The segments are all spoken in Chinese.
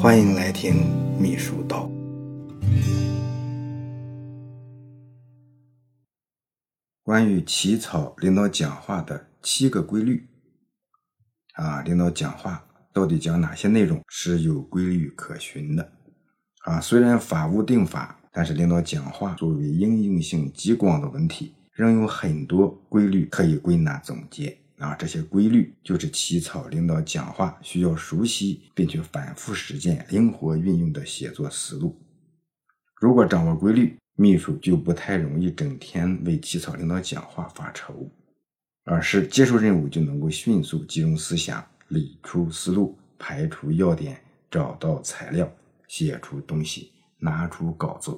欢迎来听秘书道。关于起草领导讲话的七个规律啊，领导讲话到底讲哪些内容是有规律可循的啊？虽然法无定法，但是领导讲话作为应用性极广的问题，仍有很多规律可以归纳总结。啊，这些规律就是起草领导讲话需要熟悉并且反复实践、灵活运用的写作思路。如果掌握规律，秘书就不太容易整天为起草领导讲话发愁，而是接受任务就能够迅速集中思想、理出思路、排除要点、找到材料、写出东西、拿出稿子。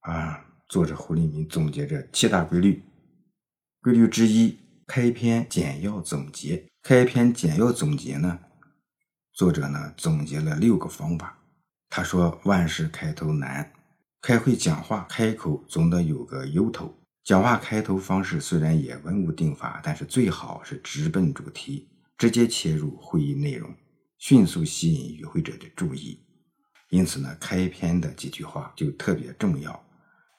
啊，作者胡立民总结这七大规律，规律之一。开篇简要总结，开篇简要总结呢？作者呢总结了六个方法。他说：“万事开头难，开会讲话开口总得有个由头。讲话开头方式虽然也文无定法，但是最好是直奔主题，直接切入会议内容，迅速吸引与会者的注意。因此呢，开篇的几句话就特别重要。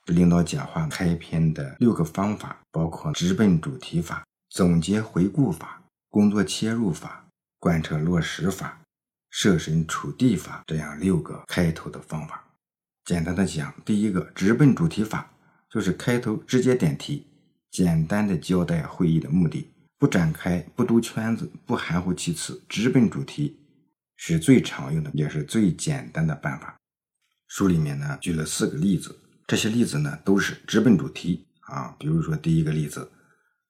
领导讲话开篇的六个方法包括直奔主题法。”总结回顾法、工作切入法、贯彻落实法、设身处地法这样六个开头的方法。简单的讲，第一个直奔主题法，就是开头直接点题，简单的交代会议的目的，不展开，不兜圈子，不含糊其辞，直奔主题，是最常用的，也是最简单的办法。书里面呢举了四个例子，这些例子呢都是直奔主题啊。比如说第一个例子。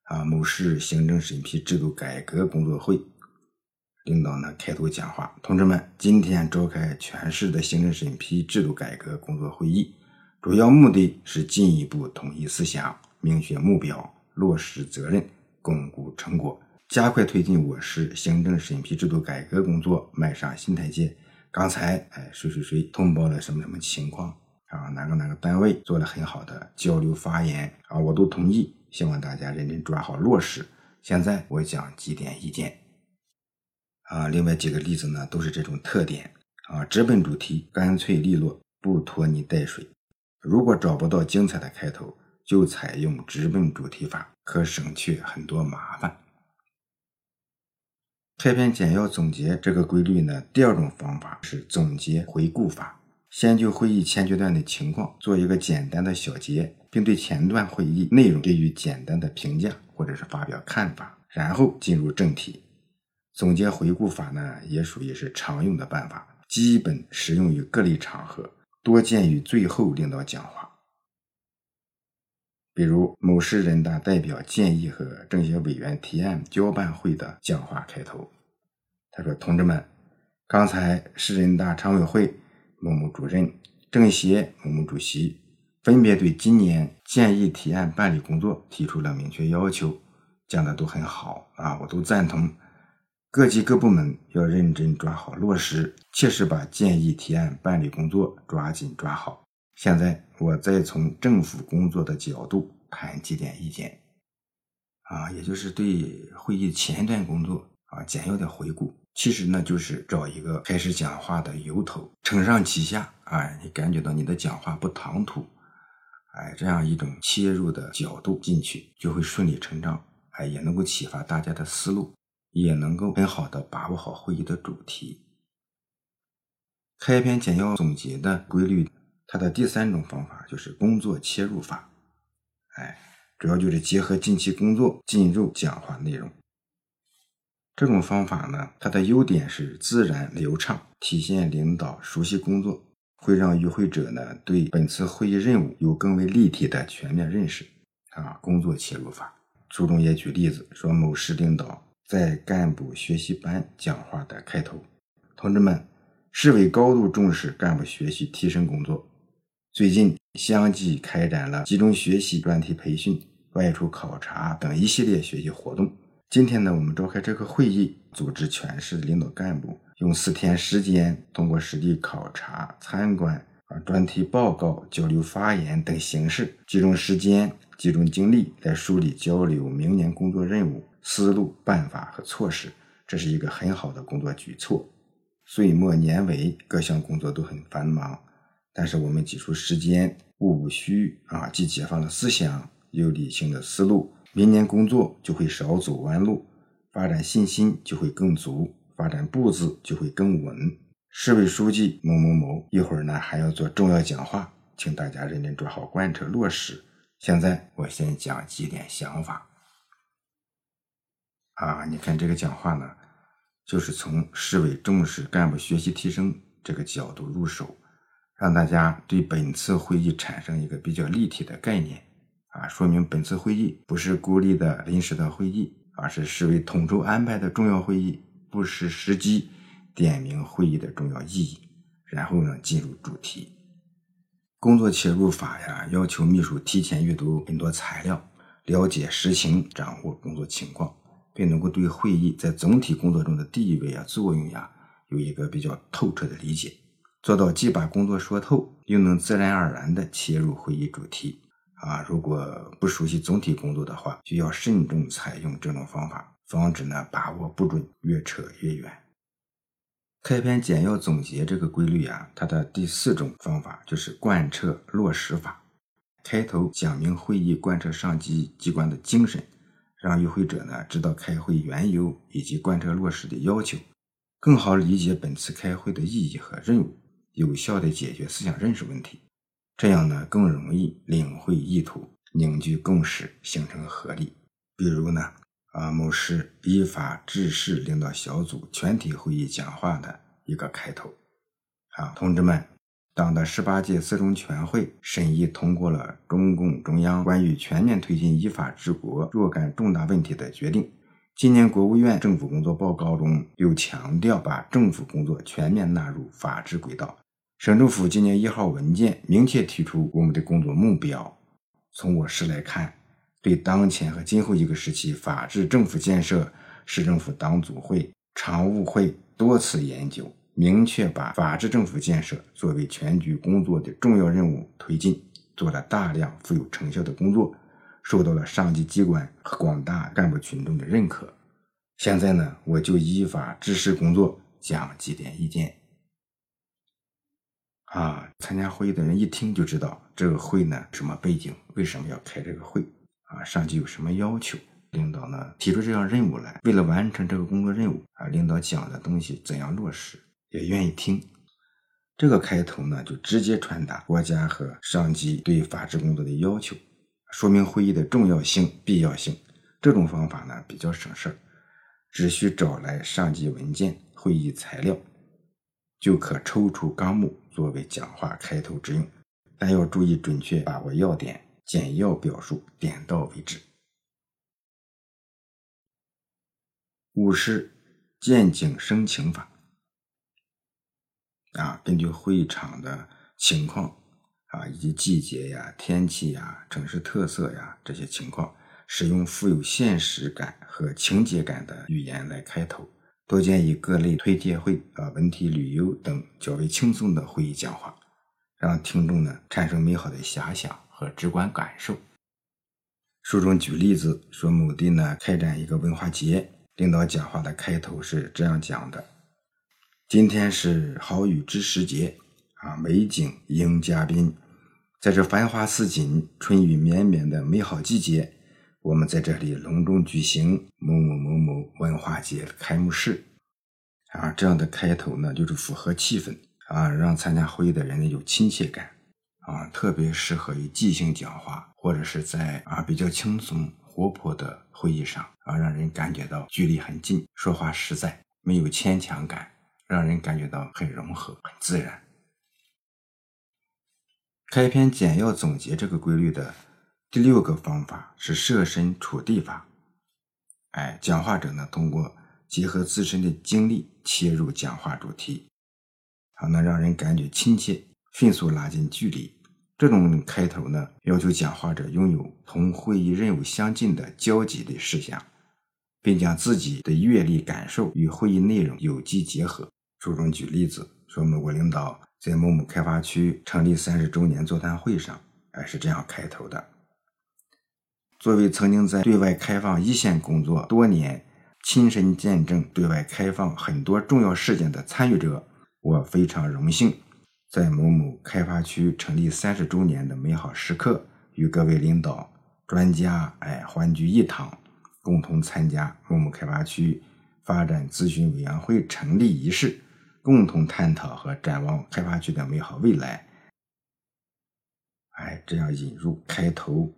啊，某市行政审批制度改革工作会领导呢开头讲话，同志们，今天召开全市的行政审批制度改革工作会议，主要目的是进一步统一思想，明确目标，落实责任，巩固成果，加快推进我市行政审批制度改革工作迈上新台阶。刚才，哎，谁谁谁通报了什么什么情况啊？哪个哪个单位做了很好的交流发言啊？我都同意。希望大家认真抓好落实。现在我讲几点意见啊，另外几个例子呢都是这种特点啊，直奔主题，干脆利落，不拖泥带水。如果找不到精彩的开头，就采用直奔主题法，可省去很多麻烦。开篇简要总结这个规律呢，第二种方法是总结回顾法。先就会议前阶段的情况做一个简单的小结，并对前段会议内容给予简单的评价或者是发表看法，然后进入正题。总结回顾法呢，也属于是常用的办法，基本适用于各类场合，多见于最后领导讲话。比如某市人大代表建议和政协委员提案交办会的讲话开头，他说：“同志们，刚才市人大常委会。”某某主任、政协某某主席分别对今年建议提案办理工作提出了明确要求，讲的都很好啊，我都赞同。各级各部门要认真抓好落实，切实把建议提案办理工作抓紧抓好。现在我再从政府工作的角度谈几点意见，啊，也就是对会议前段工作啊简要的回顾。其实呢，就是找一个开始讲话的由头，承上启下，哎，你感觉到你的讲话不唐突，哎，这样一种切入的角度进去，就会顺理成章，哎，也能够启发大家的思路，也能够很好的把握好会议的主题。开篇简要总结的规律，它的第三种方法就是工作切入法，哎，主要就是结合近期工作进入讲话内容。这种方法呢，它的优点是自然流畅，体现领导熟悉工作，会让与会者呢对本次会议任务有更为立体的全面认识。啊，工作切入法，书中也举例子说，某市领导在干部学习班讲话的开头：“同志们，市委高度重视干部学习提升工作，最近相继开展了集中学习、专题培训、外出考察等一系列学习活动。”今天呢，我们召开这个会议，组织全市领导干部用四天时间，通过实地考察、参观、啊专题报告、交流发言等形式，集中时间、集中精力来梳理交流明年工作任务、思路、办法和措施。这是一个很好的工作举措。岁末年尾，各项工作都很繁忙，但是我们挤出时间，务虚啊，既解放了思想，又理性的思路，明年工作就会少走弯路，发展信心就会更足，发展步子就会更稳。市委书记某某某，一会儿呢还要做重要讲话，请大家认真抓好贯彻落实。现在我先讲几点想法。啊，你看这个讲话呢，就是从市委重视干部学习提升这个角度入手，让大家对本次会议产生一个比较立体的概念。啊，说明本次会议不是孤立的临时的会议，而是市委统筹安排的重要会议，不失时机。点明会议的重要意义，然后呢进入主题。工作切入法呀，要求秘书提前阅读很多材料，了解实情，掌握工作情况，并能够对会议在总体工作中的地位啊、作用呀，有一个比较透彻的理解，做到既把工作说透，又能自然而然的切入会议主题。啊，如果不熟悉总体工作的话，就要慎重采用这种方法，防止呢把握不准，越扯越远。开篇简要总结这个规律啊，它的第四种方法就是贯彻落实法。开头讲明会议贯彻上级机关的精神，让与会者呢知道开会缘由以及贯彻落实的要求，更好理解本次开会的意义和任务，有效的解决思想认识问题。这样呢更容易领会意图，凝聚共识，形成合力。比如呢。啊，某市依法治市领导小组全体会议讲话的一个开头。啊，同志们，党的十八届四中全会审议通过了中共中央关于全面推进依法治国若干重大问题的决定。今年国务院政府工作报告中又强调，把政府工作全面纳入法治轨道。省政府今年一号文件明确提出我们的工作目标。从我市来看。对当前和今后一个时期法治政府建设，市政府党组会、常务会多次研究，明确把法治政府建设作为全局工作的重要任务推进，做了大量富有成效的工作，受到了上级机关和广大干部群众的认可。现在呢，我就依法治市工作讲几点意见。啊，参加会议的人一听就知道这个会呢什么背景，为什么要开这个会。啊，上级有什么要求？领导呢提出这样任务来，为了完成这个工作任务啊，领导讲的东西怎样落实，也愿意听。这个开头呢，就直接传达国家和上级对法治工作的要求，说明会议的重要性、必要性。这种方法呢比较省事儿，只需找来上级文件、会议材料，就可抽出纲目作为讲话开头之用。但要注意准确把握要点。简要表述，点到为止。五是见景生情法啊，根据会场的情况啊，以及季节呀、天气呀、城市特色呀这些情况，使用富有现实感和情节感的语言来开头。多建议各类推介会啊、文体旅游等较为轻松的会议讲话，让听众呢产生美好的遐想。和直观感受。书中举例子说，某地呢开展一个文化节，领导讲话的开头是这样讲的：“今天是好雨知时节，啊，美景迎嘉宾。在这繁花似锦、春雨绵绵的美好季节，我们在这里隆重举行某某某某文化节开幕式。啊，这样的开头呢，就是符合气氛啊，让参加会议的人呢有亲切感。”啊，特别适合于即兴讲话，或者是在啊比较轻松活泼的会议上啊，让人感觉到距离很近，说话实在，没有牵强感，让人感觉到很融合、很自然。开篇简要总结这个规律的第六个方法是设身处地法。哎，讲话者呢，通过结合自身的经历切入讲话主题，好，能让人感觉亲切。迅速拉近距离，这种开头呢，要求讲话者拥有同会议任务相近的交集的事项，并将自己的阅历感受与会议内容有机结合。书中举例子说，某国领导在某某开发区成立三十周年座谈会上，哎，是这样开头的：作为曾经在对外开放一线工作多年，亲身见证对外开放很多重要事件的参与者，我非常荣幸，在某某开发区成立三十周年的美好时刻，与各位领导、专家哎欢聚一堂，共同参加某某开发区发展咨询委员会成立仪式，共同探讨和展望开发区的美好未来。哎，这样引入开头，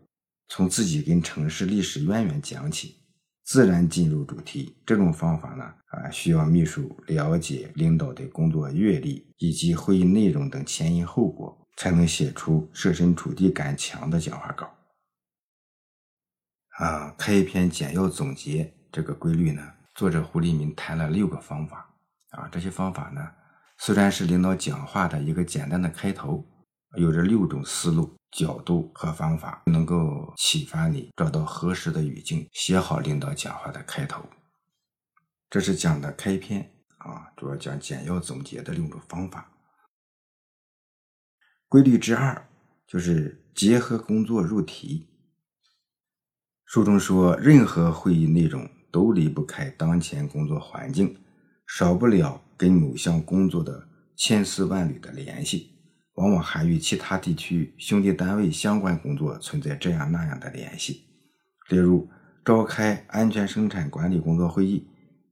从自己跟城市历史渊源讲起，自然进入主题。这种方法呢，啊，需要秘书了解领导的工作阅历以及会议内容等前因后果，才能写出设身处地感强的讲话稿。啊，开一篇简要总结这个规律呢，作者胡立民谈了六个方法。啊，这些方法呢，虽然是领导讲话的一个简单的开头。有着六种思路、角度和方法，能够启发你找到合适的语境，写好领导讲话的开头。这是讲的开篇啊，主要讲简要总结的六种方法。规律之二就是结合工作入题。书中说，任何会议内容都离不开当前工作环境，少不了跟某项工作的千丝万缕的联系。往往还与其他地区兄弟单位相关工作存在这样那样的联系。例如，召开安全生产管理工作会议，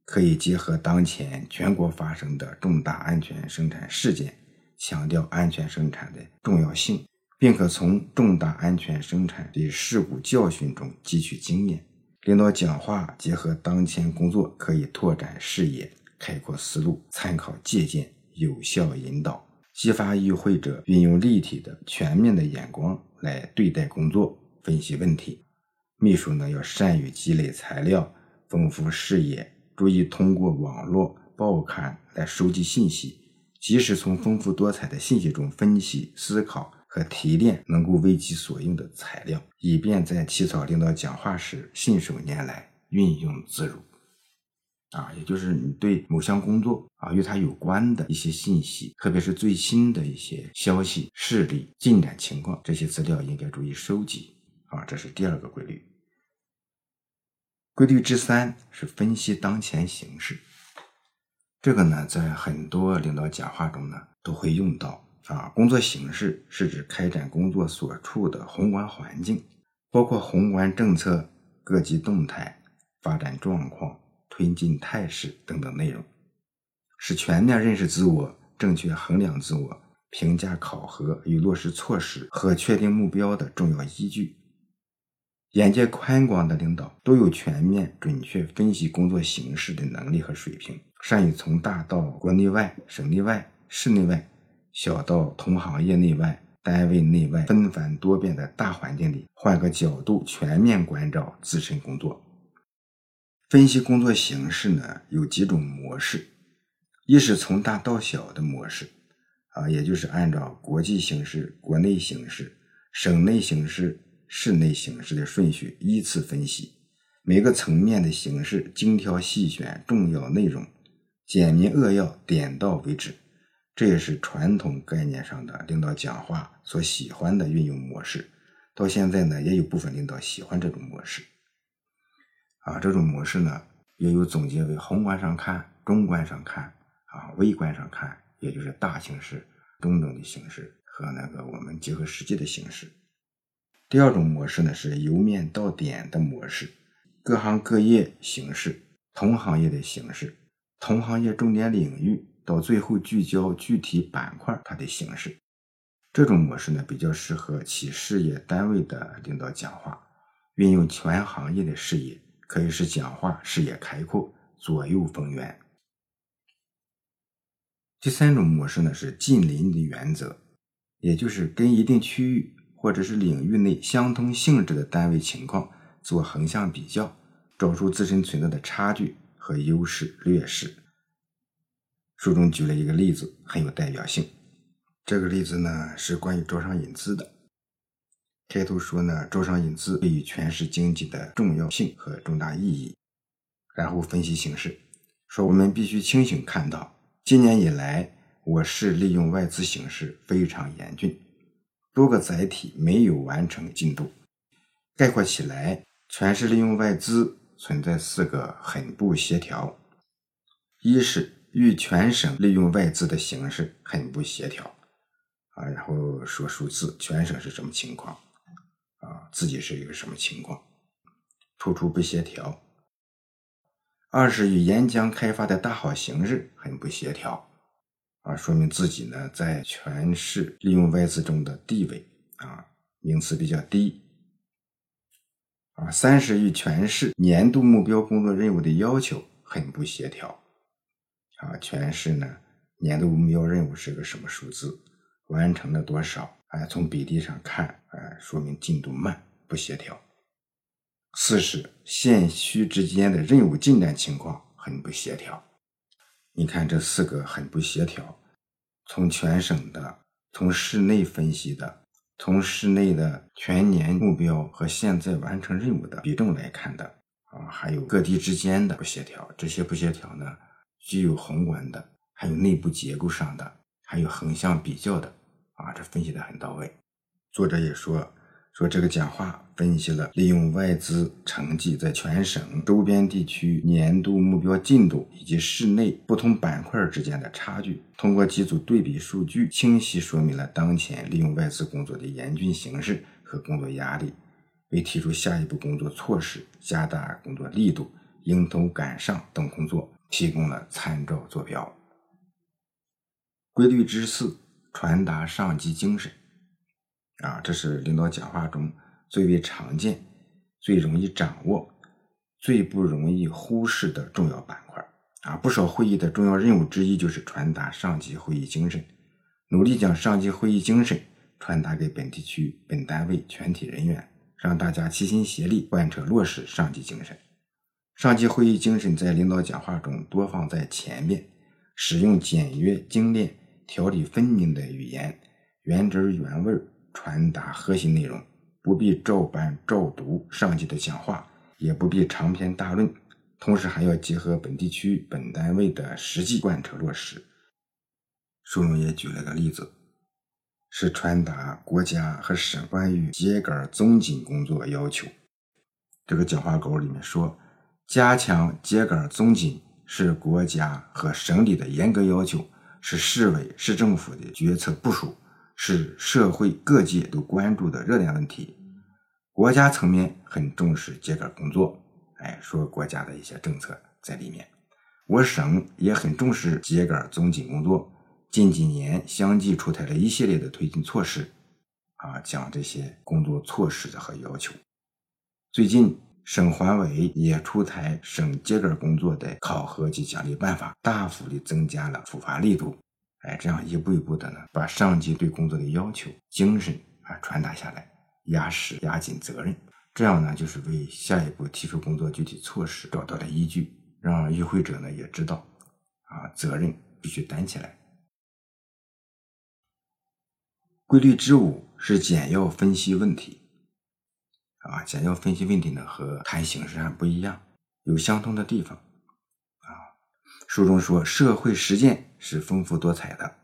可以结合当前全国发生的重大安全生产事件，强调安全生产的重要性，并可从重大安全生产的事故教训中汲取经验。领导讲话结合当前工作，可以拓展视野、开阔思路、参考借鉴、有效引导。激发与会者运用立体的、全面的眼光来对待工作、分析问题。秘书呢，要善于积累材料，丰富视野，注意通过网络、报刊来收集信息，及时从丰富多彩的信息中分析、思考和提炼能够为其所用的材料，以便在起草领导讲话时信手拈来、运用自如。啊，也就是你对某项工作啊与它有关的一些信息，特别是最新的一些消息、事例、进展情况，这些资料应该注意收集。啊，这是第二个规律。规律之三是分析当前形势。这个呢，在很多领导讲话中呢都会用到。啊，工作形势是指开展工作所处的宏观环境，包括宏观政策、各级动态、发展状况。推进态势等等内容，是全面认识自我、正确衡量自我、评价考核与落实措施和确定目标的重要依据。眼界宽广的领导都有全面准确分析工作形势的能力和水平，善于从大到国内外、省内外、市内外，小到同行业内外、单位内外纷繁多变的大环境里，换个角度全面关照自身工作。分析工作形势呢，有几种模式，一是从大到小的模式，啊，也就是按照国际形势、国内形势、省内形势、市内形势的顺序依次分析，每个层面的形势精挑细选重要内容，简明扼要，点到为止。这也是传统概念上的领导讲话所喜欢的运用模式。到现在呢，也有部分领导喜欢这种模式。啊，这种模式呢，也有总结为宏观上看、中观上看、啊微观上看，也就是大形势、中等的形势和那个我们结合实际的形势。第二种模式呢是由面到点的模式，各行各业形势、同行业的形势、同行业重点领域，到最后聚焦具体板块它的形式。这种模式呢比较适合企事业单位的领导讲话，运用全行业的视野。可以使讲话视野开阔，左右逢源。第三种模式呢是近邻的原则，也就是跟一定区域或者是领域内相同性质的单位情况做横向比较，找出自身存在的差距和优势劣势。书中举了一个例子，很有代表性。这个例子呢是关于招商引资的。开头说呢，招商引资对于全市经济的重要性和重大意义，然后分析形势，说我们必须清醒看到，今年以来我市利用外资形势非常严峻，多个载体没有完成进度。概括起来，全市利用外资存在四个很不协调：一是与全省利用外资的形式很不协调，啊，然后说数字，全省是什么情况，啊，自己是一个什么情况，突出不协调；二是与沿江开发的大好形势很不协调，啊，说明自己呢在全市利用外资中的地位啊名次比较低。啊，三是与全市年度目标工作任务的要求很不协调。啊，全市呢年度目标任务是个什么数字？完成了多少？哎，从比例上看，哎，说明进度慢，不协调。四是县区之间的任务进展情况很不协调。你看这四个很不协调，从全省的，从市内分析的。从市内的全年目标和现在完成任务的比重来看的啊，还有各地之间的不协调，这些不协调呢，具有宏观的，还有内部结构上的，还有横向比较的啊，这分析的很到位。作者也说。说这个讲话分析了利用外资成绩在全省周边地区年度目标进度以及市内不同板块之间的差距，通过几组对比数据，清晰说明了当前利用外资工作的严峻形势和工作压力，为提出下一步工作措施、加大工作力度、迎头赶上等工作提供了参照坐标。规律之四：传达上级精神。啊，这是领导讲话中最为常见、最容易掌握、最不容易忽视的重要板块。啊，不少会议的重要任务之一就是传达上级会议精神，努力将上级会议精神传达给本地区、本单位全体人员，让大家齐心协力贯彻落实上级精神。上级会议精神在领导讲话中多放在前面，使用简约精炼、条理分明的语言，原汁原味儿。传达核心内容，不必照搬照读上级的讲话，也不必长篇大论，同时还要结合本地区本单位的实际贯彻落实。书中也举了个例子，是传达国家和省关于秸秆综紧工作要求。这个讲话稿里面说，加强秸秆综紧是国家和省里的严格要求，是市委市政府的决策部署。是社会各界都关注的热点问题，国家层面很重视秸秆工作，哎，说国家的一些政策在里面。我省也很重视秸秆总紧工作，近几年相继出台了一系列的推进措施，啊，讲这些工作措施的和要求。最近省环委也出台省秸秆工作的考核及奖励办法，大幅的增加了处罚力度。哎，这样一步一步的呢，把上级对工作的要求、精神啊传达下来，压实、压紧责任，这样呢，就是为下一步提出工作具体措施找到了依据，让与会者呢也知道，啊，责任必须担起来。规律之五是简要分析问题，啊，简要分析问题呢和谈形式上不一样，有相通的地方。啊书中说，社会实践是丰富多彩的，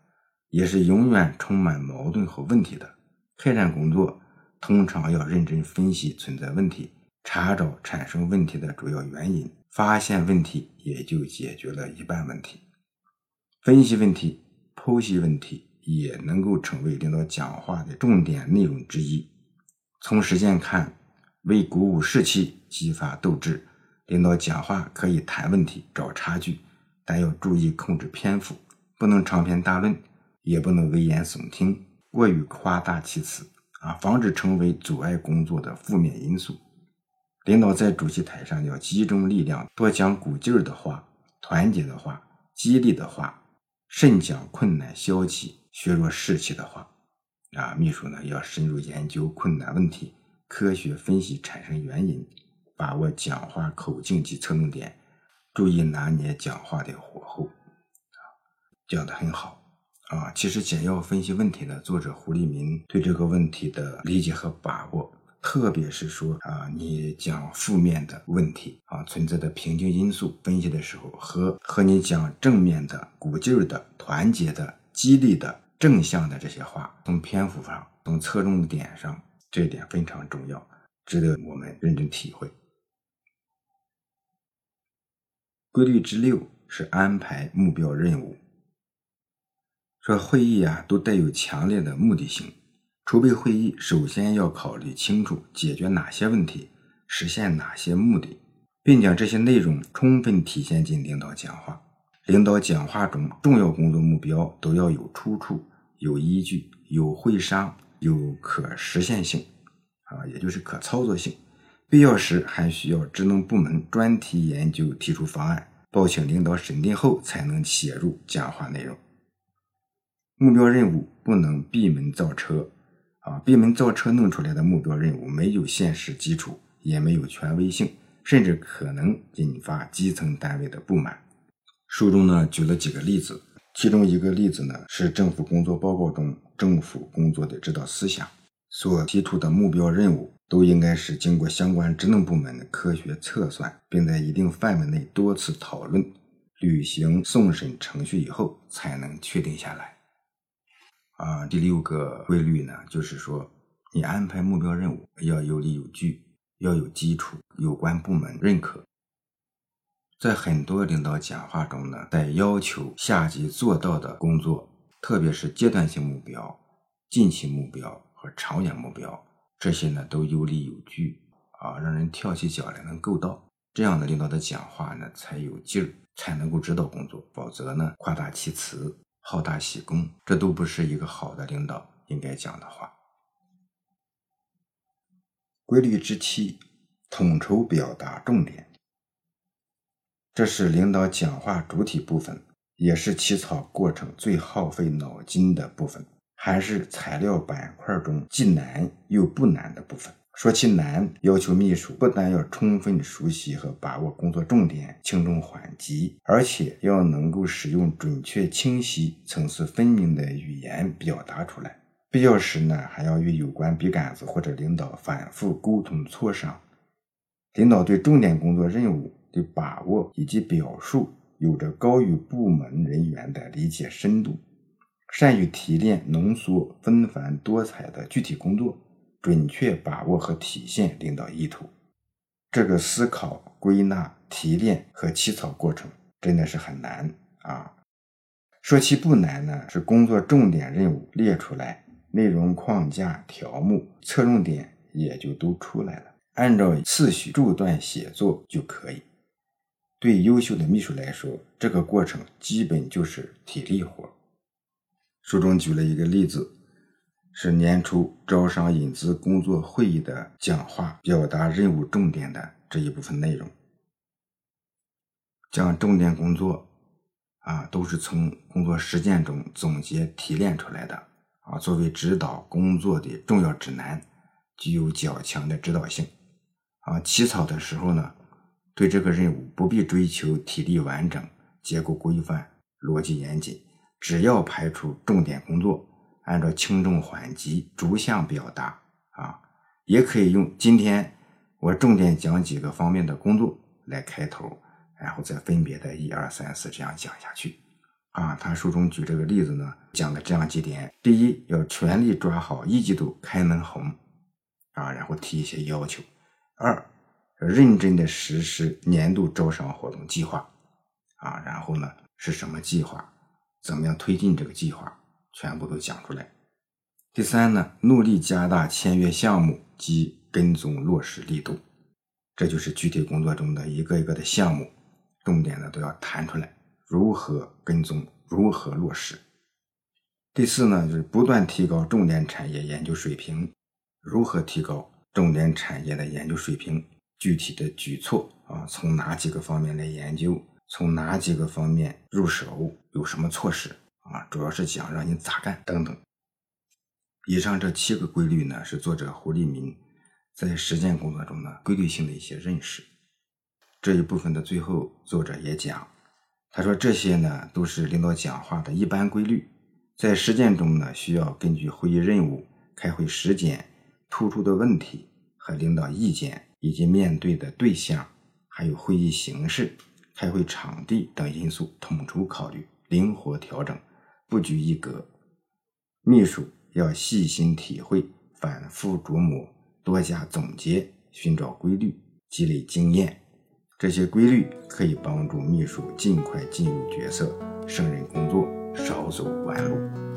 也是永远充满矛盾和问题的。开展工作通常要认真分析存在问题，查找产生问题的主要原因，发现问题也就解决了一半问题。分析问题、剖析问题也能够成为领导讲话的重点内容之一。从实践看，为鼓舞士气、激发斗志，领导讲话可以谈问题、找差距。但要注意控制篇幅，不能长篇大论，也不能危言耸听，过于夸大其词啊，防止成为阻碍工作的负面因素。领导在主席台上要集中力量，多讲鼓劲儿的话、团结的话、激励的话，慎讲困难、消极、削弱士气的话。啊，秘书呢要深入研究困难问题，科学分析产生原因，把握讲话口径及侧重点。注意拿捏讲话的火候，讲的很好啊。其实简要分析问题呢，作者胡立民对这个问题的理解和把握，特别是说啊，你讲负面的问题啊，存在的瓶颈因素分析的时候，和和你讲正面的、鼓劲儿的、团结的、激励的、正向的这些话，从篇幅上、从侧重点上，这一点非常重要，值得我们认真体会。规律之六是安排目标任务。说会议啊，都带有强烈的目的性。筹备会议，首先要考虑清楚解决哪些问题，实现哪些目的，并将这些内容充分体现进领导讲话。领导讲话中重要工作目标都要有出处、有依据、有会商、有可实现性，啊，也就是可操作性。必要时还需要职能部门专题研究，提出方案，报请领导审定后才能写入讲话内容。目标任务不能闭门造车。啊，闭门造车弄出来的目标任务没有现实基础，也没有权威性，甚至可能引发基层单位的不满。书中呢举了几个例子，其中一个例子呢是政府工作报告中政府工作的指导思想所提出的目标任务，都应该是经过相关职能部门的科学测算，并在一定范围内多次讨论、履行送审程序以后才能确定下来。啊，第六个规律呢，就是说，你安排目标任务要有理有据，要有基础，有关部门认可。在很多领导讲话中呢，在要求下级做到的工作，特别是阶段性目标、近期目标和长远目标，这些呢都有理有据啊，让人跳起脚来能够到。这样的领导的讲话呢才有劲儿，才能够指导工作，否则呢夸大其词。好大喜功，这都不是一个好的领导应该讲的话。规律之七，统筹表达重点。这是领导讲话主体部分，也是起草过程最耗费脑筋的部分，还是材料板块中既难又不难的部分。说其难，要求秘书不但要充分熟悉和把握工作重点、轻重缓急，而且要能够使用准确、清晰、层次分明的语言表达出来。必要时呢，还要与有关笔杆子或者领导反复沟通磋商。领导对重点工作任务的把握以及表述，有着高于部门人员的理解深度，善于提炼、浓缩纷繁多彩的具体工作。准确把握和体现领导意图，这个思考、归纳、提炼和起草过程真的是很难啊。说其不难呢，是工作重点任务列出来，内容框架、条目、侧重点也就都出来了，按照次序逐段写作就可以。对优秀的秘书来说，这个过程基本就是体力活。书中举了一个例子。是年初招商引资工作会议的讲话，表达任务重点的这一部分内容。将重点工作啊，都是从工作实践中总结提炼出来的啊，作为指导工作的重要指南，具有较强的指导性啊。起草的时候呢，对这个任务不必追求体力完整、结构规范、逻辑严谨，只要排除重点工作。按照轻重缓急逐项表达啊，也可以用今天我重点讲几个方面的工作来开头，然后再分别的一二三四这样讲下去啊。他书中举这个例子呢，讲了这样几点：第一，要全力抓好一季度开门红啊，然后提一些要求；二，认真的实施年度招商活动计划啊，然后呢是什么计划，怎么样推进这个计划。全部都讲出来。第三呢，努力加大签约项目及跟踪落实力度，这就是具体工作中的一个一个的项目，重点呢都要谈出来，如何跟踪，如何落实。第四呢，就是不断提高重点产业研究水平，如何提高重点产业的研究水平？具体的举措啊，从哪几个方面来研究？从哪几个方面入手？有什么措施？啊，主要是讲让你咋干等等。以上这七个规律呢，是作者胡立民在实践工作中呢规律性的一些认识。这一部分的最后，作者也讲，他说这些呢都是领导讲话的一般规律，在实践中呢需要根据会议任务、开会时间、突出的问题和领导意见以及面对的对象，还有会议形式、开会场地等因素统筹考虑，灵活调整。不拘一格，秘书要细心体会，反复琢磨，多加总结，寻找规律，积累经验，这些规律可以帮助秘书尽快进入角色，胜任工作，少走弯路。